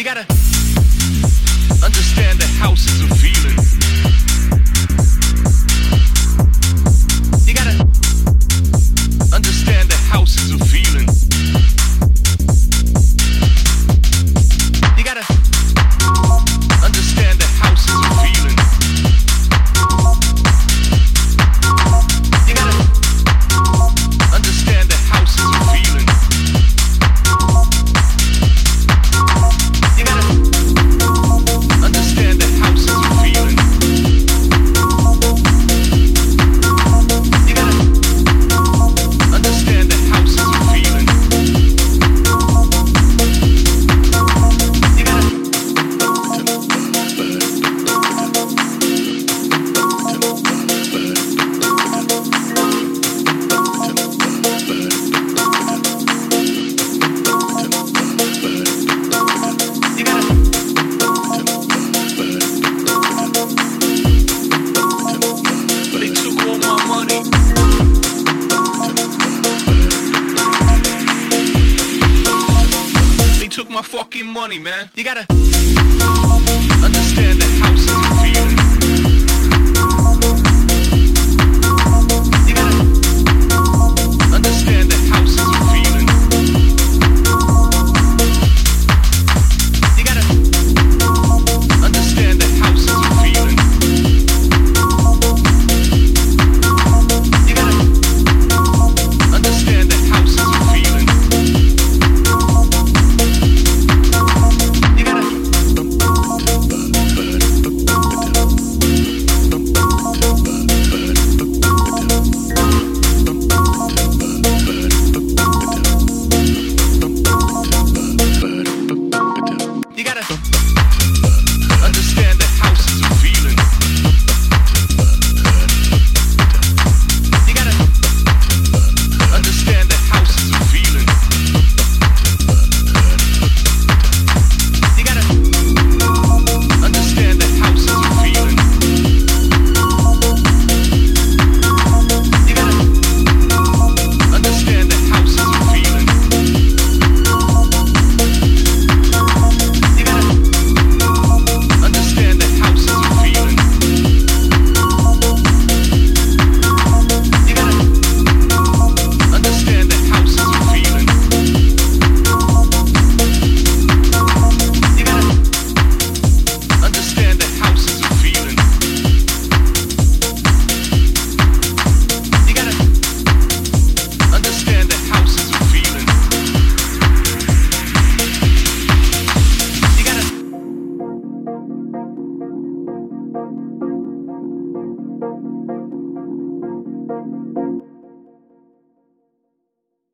You gotta understand the house is a feeling. making money, man. You gotta understand that house is a feeling.